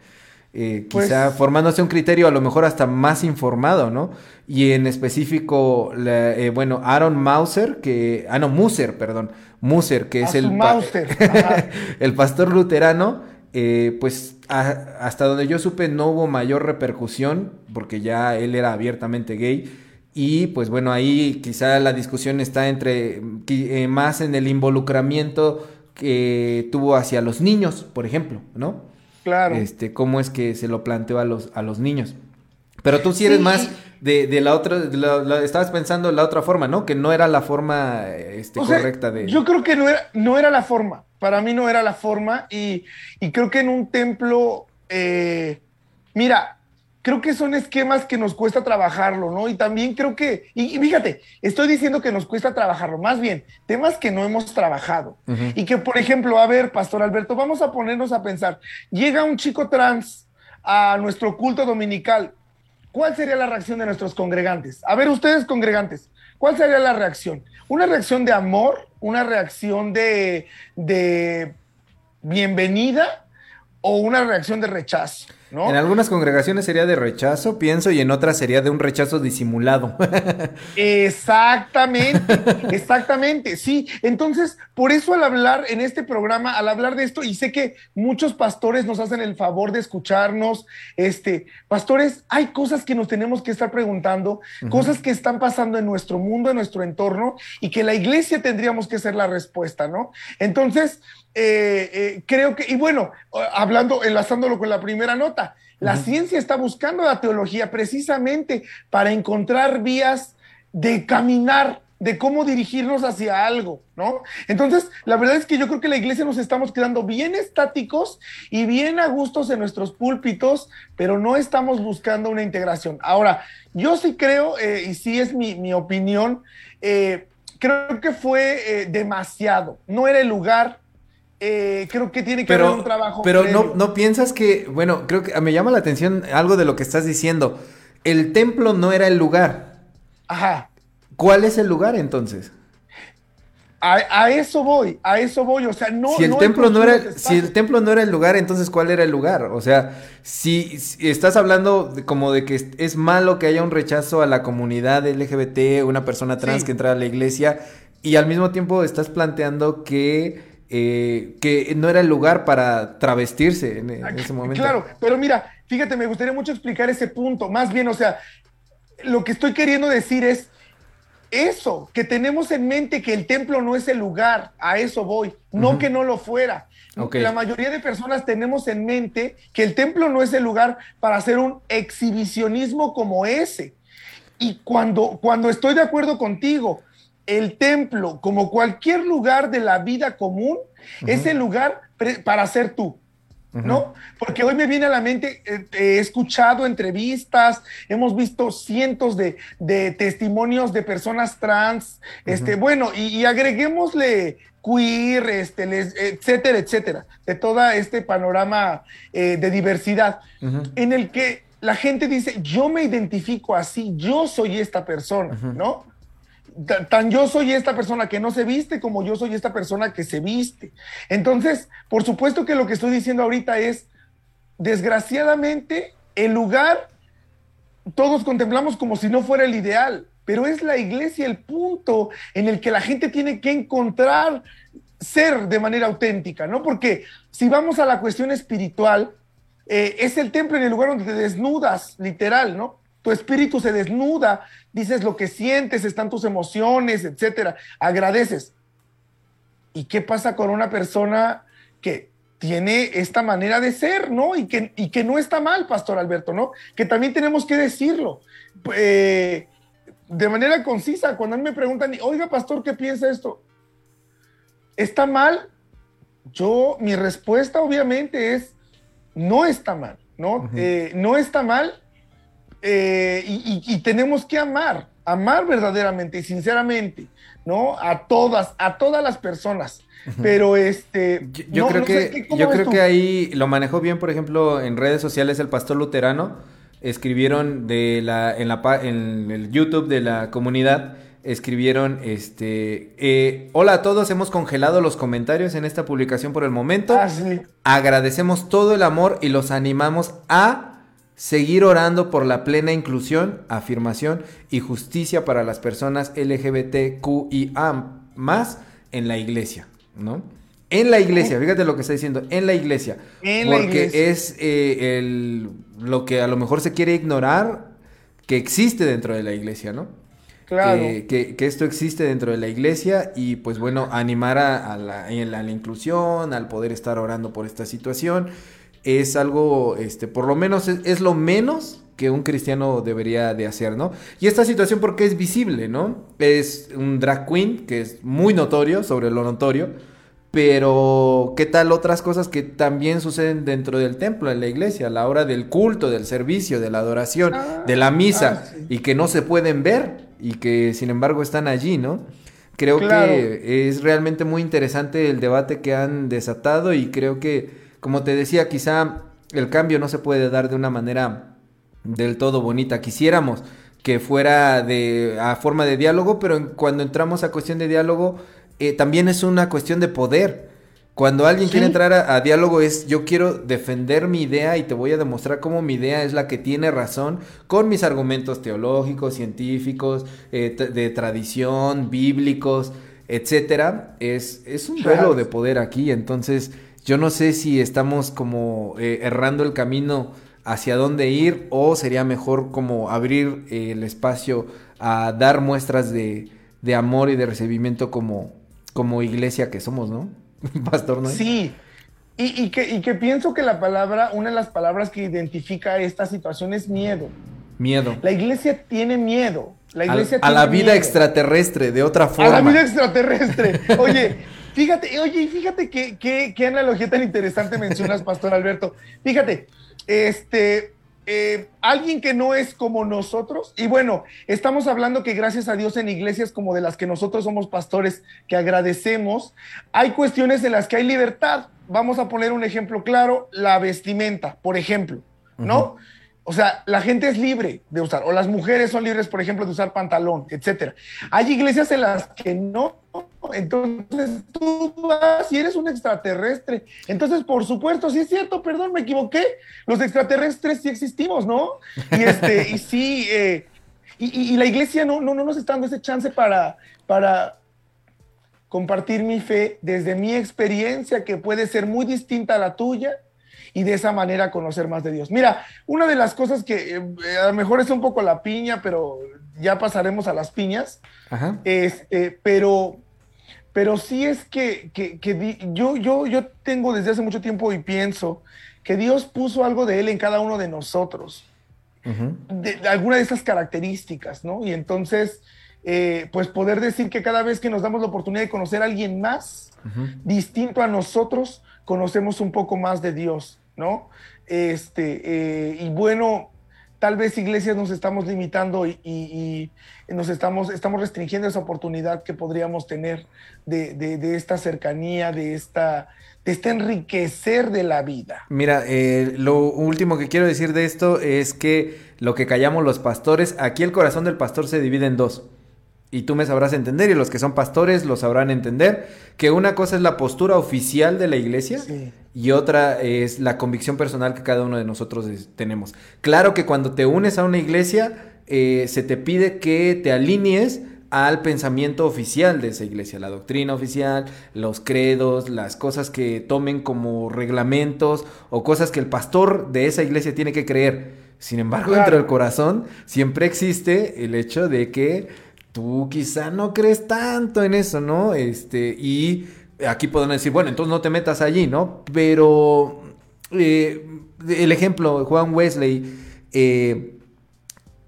Eh, Pues- quizá formándose un criterio a lo mejor hasta más informado, ¿no? Y en específico, la- eh, bueno, Aaron Mauser, que, ah, no, Muser, perdón, Muser, que es su el, pa- (laughs) el pastor luterano, eh, pues a- hasta donde yo supe no hubo mayor repercusión, porque ya él era abiertamente gay. Y pues bueno, ahí quizá la discusión está entre eh, más en el involucramiento que tuvo hacia los niños, por ejemplo, ¿no? Claro. Este, cómo es que se lo planteó a los, a los niños. Pero tú sí eres Sí, más, de, de la otra, de la- la- estabas pensando la otra forma, ¿no? Que no era la forma este, O sea, correcta de... Yo creo que no era, no era la forma. Para mí no era la forma. Y, y creo que en un templo, eh, mira, creo que son esquemas que nos cuesta trabajarlo, ¿no? Y también creo que, y, y fíjate, estoy diciendo que nos cuesta trabajarlo, más bien, temas que no hemos trabajado. Y que, por ejemplo, a ver, Pastor Alberto, vamos a ponernos a pensar, llega un chico trans a nuestro culto dominical, ¿cuál sería la reacción de nuestros congregantes? A ver, ustedes congregantes, ¿cuál sería la reacción? ¿Una reacción de amor? ¿Una reacción de, de bienvenida? ¿O una reacción de rechazo? ¿No? En algunas congregaciones sería de rechazo, pienso, y en otras sería de un rechazo disimulado. (laughs) Exactamente, (laughs) exactamente, sí. Entonces, por eso al hablar en este programa, al hablar de esto, y sé que muchos pastores nos hacen el favor de escucharnos, este, pastores, hay cosas que nos tenemos que estar preguntando, cosas que están pasando en nuestro mundo, en nuestro entorno, y que la iglesia tendríamos que ser la respuesta, ¿no? Entonces, eh, eh, creo que, y bueno, hablando, enlazándolo con la primera nota, la ciencia está buscando la teología precisamente para encontrar vías de caminar, de cómo dirigirnos hacia algo, ¿no? Entonces, la verdad es que yo creo que la iglesia nos estamos quedando bien estáticos y bien a gustos en nuestros púlpitos, pero no estamos buscando una integración. Ahora, yo sí creo, eh, y sí es mi, mi opinión, creo que fue demasiado, no era el lugar. Eh, creo que tiene que haber Pero, un trabajo. pero no, no piensas que, bueno, creo que me llama la atención algo de lo que estás diciendo. El templo no era el lugar. Ajá. ¿Cuál es el lugar entonces? A, a eso voy, a eso voy. O sea, no. si el no templo no era, si el templo no era el lugar, entonces ¿cuál era el lugar? O sea, si, si estás hablando de- como de que es, es malo que haya un rechazo a la comunidad LGBT, una persona trans Sí. que entra a la iglesia, y al mismo tiempo estás planteando que, eh, que no era el lugar para travestirse en, en ese momento. Claro, pero mira, fíjate, me gustaría mucho explicar ese punto. Más bien, o sea, lo que estoy queriendo decir es eso, que tenemos en mente que el templo no es el lugar, a eso voy, no Ujú. que no lo fuera. Ok. La mayoría de personas tenemos en mente que el templo no es el lugar para hacer un exhibicionismo como ese. Y cuando, cuando estoy de acuerdo contigo, el templo, como cualquier lugar de la vida común, es el lugar para ser tú. ¿no? Porque hoy me viene a la mente, eh, he escuchado entrevistas, hemos visto cientos de, de testimonios de personas trans, este, bueno, y, y agreguémosle queer, este, les- etcétera, etcétera, de todo este panorama eh, de diversidad, en el que la gente dice, yo me identifico así, yo soy esta persona, ¿no? Ta- tan yo soy esta persona que no se viste como yo soy esta persona que se viste. Entonces, por supuesto que lo que estoy diciendo ahorita es, desgraciadamente, el lugar todos contemplamos como si no fuera el ideal, pero es la iglesia el punto en el que la gente tiene que encontrar ser de manera auténtica, ¿no? Porque si vamos a la cuestión espiritual, eh, es el templo en el lugar donde te desnudas, literal, ¿no? Tu espíritu se desnuda, dices lo que sientes, están tus emociones, etcétera, agradeces. ¿Y qué pasa con una persona que tiene esta manera de ser, ¿no? Y que, y que no está mal, Pastor Alberto, ¿no? Que también tenemos que decirlo. Eh, de manera concisa, cuando a mí me preguntan, oiga, Pastor, ¿qué piensa esto? ¿Está mal? Yo, mi respuesta obviamente es, no está mal, ¿no? Eh, no está mal eh, y, y- y tenemos que amar, amar verdaderamente y sinceramente, ¿no? A todas, a todas las personas. Pero este. Yo, yo no- creo no que, sé, ¿qué- cómo yo creo tú? que ahí lo manejó bien, por ejemplo, en redes sociales el pastor luterano. Escribieron de la, en, la, en el YouTube de la comunidad, escribieron, este, eh, hola a todos, hemos congelado los comentarios en esta publicación por el momento. Ah, sí. Agradecemos todo el amor y los animamos a seguir orando por la plena inclusión, afirmación y justicia para las personas LGBTQIA más en la iglesia, ¿no? En la iglesia, fíjate lo que está diciendo, en la iglesia. En la porque iglesia. es eh, el, lo que a lo mejor se quiere ignorar que existe dentro de la iglesia, ¿no? Claro. que, que- que esto existe dentro de la iglesia y pues bueno, animar a, a la, a la inclusión, al poder estar orando por esta situación, es algo, este, por lo menos es, es lo menos que un cristiano debería de hacer, ¿no? Y esta situación porque es visible, ¿no? Es un drag queen que es muy notorio sobre lo notorio, pero ¿qué tal otras cosas que también suceden dentro del templo, en la iglesia, a la hora del culto, del servicio, de la adoración, Ah, de la misa, ah, sí. y que no se pueden ver y que sin embargo están allí, ¿no? Creo Claro. que es realmente muy interesante el debate que han desatado y creo que, como te decía, quizá el cambio no se puede dar de una manera del todo bonita. Quisiéramos que fuera de a forma de diálogo, pero en- cuando entramos a cuestión de diálogo, eh, también es una cuestión de poder. Cuando alguien Sí. quiere entrar a, a diálogo es yo quiero defender mi idea y te voy a demostrar cómo mi idea es la que tiene razón con mis argumentos teológicos, científicos, eh, de tradición, bíblicos, etcétera. Es, es un duelo de poder aquí, entonces yo no sé si estamos como eh, errando el camino hacia dónde ir o sería mejor como abrir eh, el espacio a dar muestras de, de amor y de recibimiento como, como iglesia que somos, ¿no? (laughs) Pastor, ¿no? Sí, y, y que, y que pienso que la palabra, una de las palabras que identifica esta situación es miedo. Miedo. La iglesia tiene miedo. La iglesia a tiene la vida miedo. extraterrestre, de otra A forma. la vida extraterrestre. (laughs) Oye, fíjate, oye, y fíjate qué, qué, qué analogía tan interesante mencionas, Pastor Alberto. Fíjate, este, eh, alguien que no es como nosotros, y bueno, estamos hablando que gracias a Dios en iglesias como de las que nosotros somos pastores, que agradecemos, hay cuestiones en las que hay libertad. Vamos a poner un ejemplo claro, la vestimenta, por ejemplo, ¿no? O sea, la gente es libre de usar, o las mujeres son libres, por ejemplo, de usar pantalón, etcétera. Hay iglesias en las que no. Entonces tú vas y eres un extraterrestre. Entonces, por supuesto, sí es cierto, perdón, me equivoqué. Los extraterrestres sí existimos, ¿no? Y este, y (laughs) sí, eh, y, la iglesia no, no, no nos está dando ese chance para, para compartir mi fe desde mi experiencia, que puede ser muy distinta a la tuya, y de esa manera conocer más de Dios. Mira, una de las cosas que eh, a lo mejor es un poco la piña, pero ya pasaremos a las piñas, Ajá. este, pero, pero sí es que, que- yo, yo, yo tengo desde hace mucho tiempo y pienso que Dios puso algo de Él en cada uno de nosotros de, de alguna de esas características, ¿no? Y entonces, eh, pues poder decir que cada vez que nos damos la oportunidad de conocer a alguien más, distinto a nosotros, conocemos un poco más de Dios, ¿no? Este, eh, y bueno, tal vez iglesias nos estamos limitando y, nos estamos, estamos restringiendo esa oportunidad que podríamos tener de, de- de esta cercanía, de esta, de este enriquecer de la vida. Mira, eh, lo último que quiero decir de esto es que lo que callamos los pastores, aquí el corazón del pastor se divide en dos. Y tú me sabrás entender, y los que son pastores lo sabrán entender, que una cosa es la postura oficial de la iglesia Sí. y otra es la convicción personal que cada uno de nosotros es- tenemos. Claro que cuando te unes a una iglesia, eh, se te pide que te alinees al pensamiento oficial de esa iglesia, la doctrina oficial, los credos, las cosas que tomen como reglamentos o cosas que el pastor de esa iglesia tiene que creer. Sin embargo, Claro. dentro del corazón siempre existe el hecho de que tú quizá no crees tanto en eso, ¿no? Este, y aquí podemos decir, bueno, entonces no te metas allí, ¿no? Pero eh, el ejemplo, Juan Wesley eh,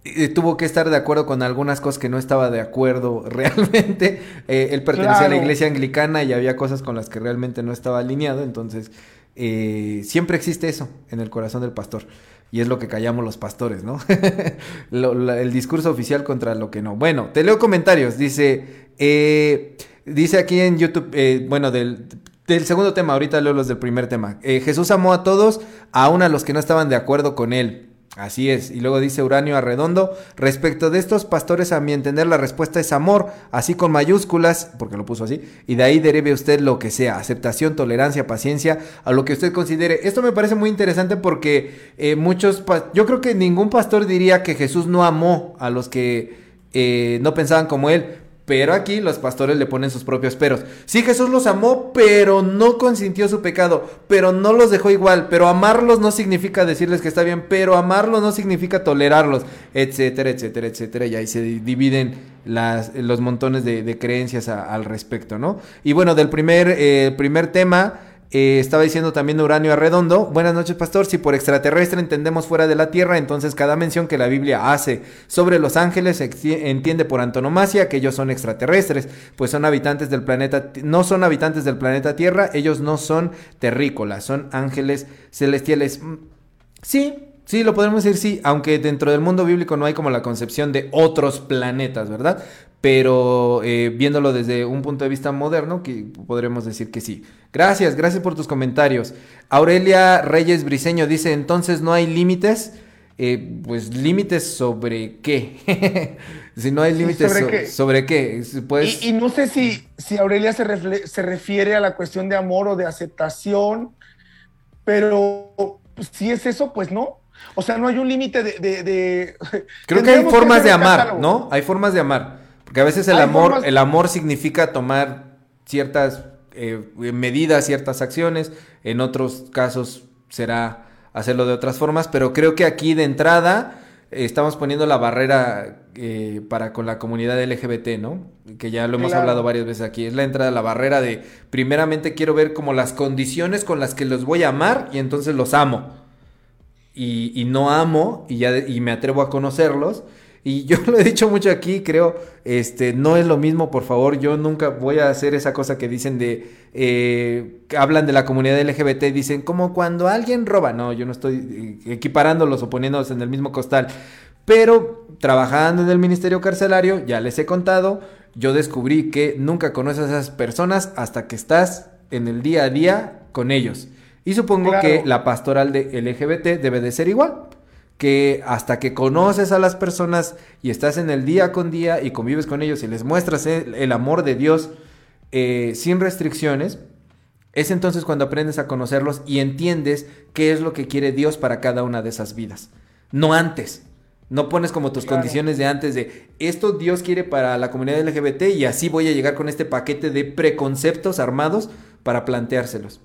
eh, tuvo que estar de acuerdo con algunas cosas que no estaba de acuerdo (laughs) realmente. Él pertenecía a la iglesia anglicana y había cosas con las que realmente no estaba alineado, entonces siempre existe eso en el corazón del pastor. Y es lo que callamos los pastores, ¿no? (laughs) El discurso oficial contra lo que no. Bueno, te leo comentarios. Dice, eh, dice aquí en YouTube, eh, bueno, del, segundo tema, ahorita leo los del primer tema. Eh, Jesús amó a todos, aun a los que no estaban de acuerdo con él. Así es. Y luego dice Uranio Arredondo, respecto de estos pastores, a mi entender, la respuesta es amor, así con mayúsculas, porque lo puso así, y de ahí derive usted lo que sea, aceptación, tolerancia, paciencia, a lo que usted considere. Esto me parece muy interesante porque eh, muchos, yo creo que ningún pastor diría que Jesús no amó a los que eh, no pensaban como él. Pero aquí los pastores le ponen sus propios peros. Sí, Jesús los amó, pero no consintió su pecado, pero no los dejó igual. Pero amarlos no significa decirles que está bien, pero amarlos no significa tolerarlos, etcétera, etcétera, etcétera. Y ahí se di- dividen las, los montones de, creencias al respecto, ¿no? Y bueno, del primer, eh, primer tema, Eh, estaba diciendo también Uranio Arredondo. Buenas noches, pastor. Si por extraterrestre entendemos fuera de la Tierra, entonces cada mención que la Biblia hace sobre los ángeles entiende por antonomasia que ellos son extraterrestres, pues son habitantes del planeta, no son habitantes del planeta Tierra, ellos no son terrícolas, son ángeles celestiales. Mm, sí, Sí, lo podemos decir sí, aunque dentro del mundo bíblico no hay como la concepción de otros planetas, ¿verdad? Pero eh, viéndolo desde un punto de vista moderno, que podremos decir que sí. Gracias, gracias por tus comentarios. Aurelia Reyes Briseño dice, entonces no hay límites. Eh, pues límites sobre qué. (laughs) si no hay límites sobre, qué? Pues... Y, no sé si, si Aurelia se, se refiere a la cuestión de amor o de aceptación, pero si es eso, pues no. O sea, no hay un límite de, Creo que hay formas de amar, ¿no? Hay formas de amar. Porque a veces el amor, el amor significa tomar ciertas eh, medidas, ciertas acciones. En otros casos será hacerlo de otras formas. Pero creo que aquí de entrada eh, estamos poniendo la barrera eh, para con la comunidad LGBT, ¿no? Que ya lo hemos hablado varias veces aquí. Es la entrada, la barrera de primeramente quiero ver como las condiciones con las que los voy a amar y entonces los amo y, no amo y, ya, y me atrevo a conocerlos. Y yo (laughs) lo he dicho mucho aquí, creo, este, no es lo mismo, por favor, yo nunca voy a hacer esa cosa que dicen de, eh, hablan de la comunidad LGBT, dicen como cuando alguien roba, no, yo no estoy eh, equiparándolos o poniéndolos en el mismo costal, pero trabajando en el ministerio carcelario, ya les he contado, yo descubrí que nunca conoces a esas personas hasta que estás en el día a día con ellos. Y supongo que la pastoral de LGBT debe de ser igual. Que hasta que conoces a las personas y estás en el día con día y convives con ellos y les muestras el, amor de Dios eh, sin restricciones, es entonces cuando aprendes a conocerlos y entiendes qué es lo que quiere Dios para cada una de esas vidas. No antes. No pones como tus condiciones de antes de esto Dios quiere para la comunidad LGBT y así voy a llegar con este paquete de preconceptos armados para planteárselos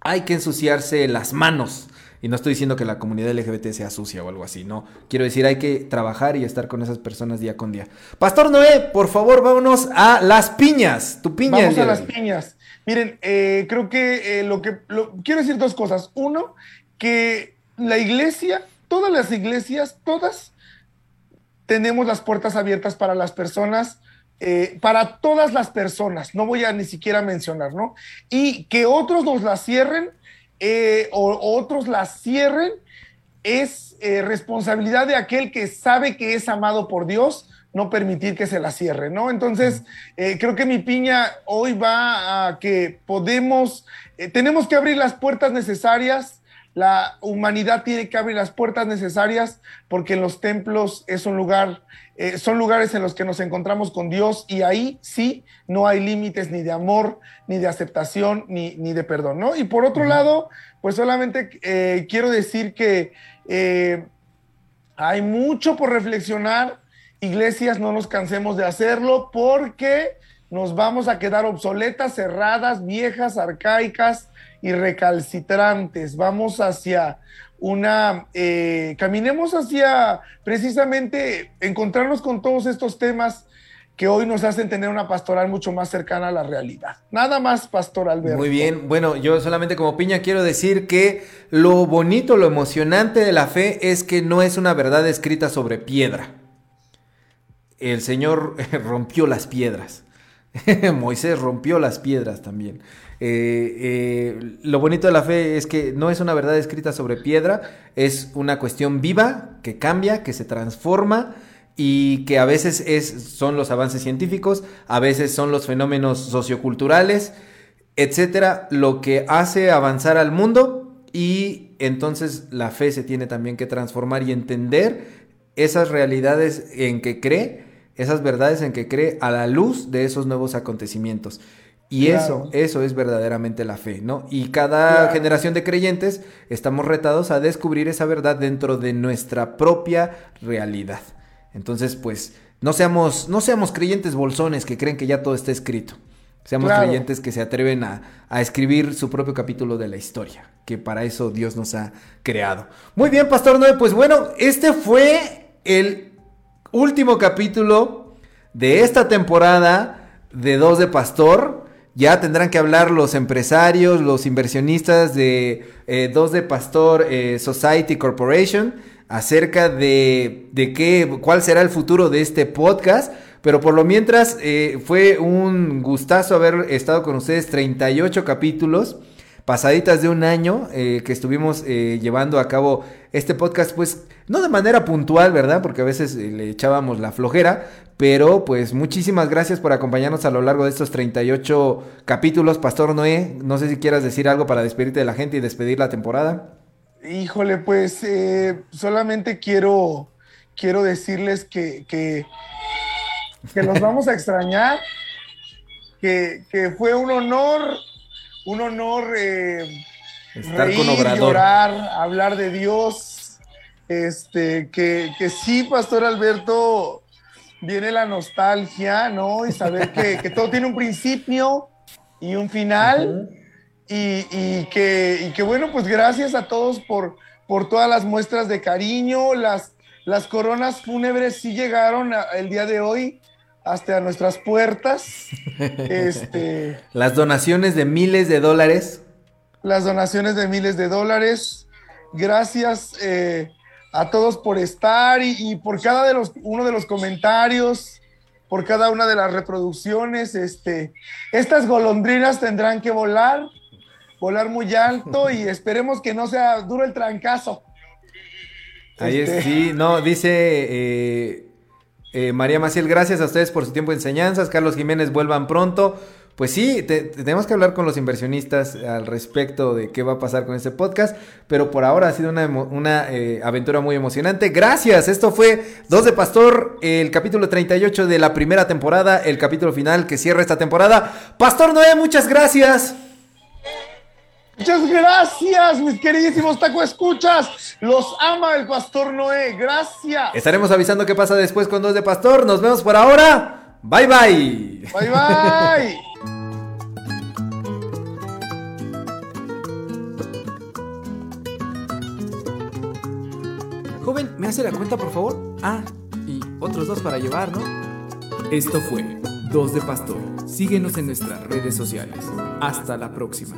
hay que ensuciarse las manos. Y no estoy diciendo que la comunidad LGBT sea sucia o algo así, no. Quiero decir, hay que trabajar y estar con esas personas día con día. Pastor Noé, por favor, vámonos a las piñas. Tu piña. Vamos a las piñas. Miren, eh, creo que eh, lo que... quiero decir dos cosas. Uno, que la iglesia, todas las iglesias, todas, tenemos las puertas abiertas para las personas eh, para todas las personas, no voy a ni siquiera mencionar, ¿no? Y que otros nos la cierren eh, o, otros la cierren es eh, responsabilidad de aquel que sabe que es amado por Dios, no permitir que se la cierre, ¿no? Entonces, creo que mi piña hoy va a que podemos, tenemos que abrir las puertas necesarias la humanidad tiene que abrir las puertas necesarias porque en los templos es un lugar, eh, son lugares en los que nos encontramos con Dios y ahí sí no hay límites ni de amor, ni de aceptación, ni, ni de perdón, ¿no? Y por otro lado, pues solamente eh, quiero decir que eh, hay mucho por reflexionar. Iglesias, no nos cansemos de hacerlo porque nos vamos a quedar obsoletas, cerradas, viejas, arcaicas y recalcitrantes. Vamos hacia una, eh, caminemos hacia precisamente encontrarnos con todos estos temas que hoy nos hacen tener una pastoral mucho más cercana a la realidad. Nada más, Pastor Alberto. Muy bien, bueno, yo solamente como piña quiero decir que lo bonito, lo emocionante de la fe es que no es una verdad escrita sobre piedra. El Señor (laughs) rompió las piedras. (laughs) Moisés rompió las piedras también. Eh, eh, lo bonito de la fe es que no es una verdad escrita sobre piedra, es una cuestión viva que cambia, que se transforma y que a veces es, son los avances científicos, a veces son los fenómenos socioculturales, etcétera, lo que hace avanzar al mundo y entonces la fe se tiene también que transformar y entender esas realidades en que cree, esas verdades en que cree a la luz de esos nuevos acontecimientos. Y eso, eso es verdaderamente la fe, ¿no? Y cada generación de creyentes estamos retados a descubrir esa verdad dentro de nuestra propia realidad. Entonces, pues, no seamos, no seamos creyentes bolsones que creen que ya todo está escrito. Seamos creyentes que se atreven a, a, escribir su propio capítulo de la historia, que para eso Dios nos ha creado. Muy bien, Pastor Noé, pues bueno, este fue el último capítulo de esta temporada de Dos de Pastor. Ya tendrán que hablar los empresarios, los inversionistas de eh, Dos de Pastor eh, Society Corporation acerca de, de qué, cuál será el futuro de este podcast. Pero por lo mientras, eh, fue un gustazo haber estado con ustedes 38 capítulos pasaditas de un año eh, que estuvimos llevando a cabo este podcast, pues no de manera puntual, ¿verdad? Porque a veces le echábamos la flojera, pero pues muchísimas gracias por acompañarnos a lo largo de estos 38 capítulos, Pastor Noé. No sé si quieras decir algo para despedirte de la gente y despedir la temporada. Híjole, pues eh, solamente quiero, quiero decirles que, que, que los vamos a extrañar, que, que fue un honor un honor eh, Estar reír, con Obrador. llorar, hablar de Dios. Este, que, que sí, Pastor Alberto, viene la nostalgia, ¿no? Y saber que, (laughs) que todo tiene un principio y un final. y, y que, y que, bueno, pues gracias a todos por, por todas las muestras de cariño. Las, las coronas fúnebres sí llegaron a- el día de hoy hasta nuestras puertas. (laughs) Este Las donaciones de miles de dólares. las donaciones de miles de dólares. Gracias eh, a todos por estar y, y por cada de los, uno de los comentarios, por cada una de las reproducciones. Este, estas golondrinas tendrán que volar, volar muy alto y (laughs) esperemos que no sea duro el trancazo. Ahí es, Este- sí, no, dice eh, eh, María Maciel, gracias a ustedes por su tiempo de enseñanzas. Carlos Jiménez, vuelvan pronto. Pues sí, te- te- tenemos que hablar con los inversionistas al respecto de qué va a pasar con este podcast, pero por ahora ha sido una, una eh, aventura muy emocionante. Gracias, esto fue Dos de Pastor, el capítulo 38 de la primera temporada, el capítulo final que cierra esta temporada. Pastor Noé, muchas gracias. Muchas gracias, mis queridísimos taco escuchas. Los ama el pastor Noé. Gracias. Estaremos avisando qué pasa después con Dos de Pastor. Nos vemos por ahora. Bye bye. Bye bye. (laughs) Joven, ¿me hace la cuenta, por favor? Ah, y otros dos para llevar, ¿no? Esto fue Dos de Pastor. Síguenos en nuestras redes sociales. Hasta la próxima.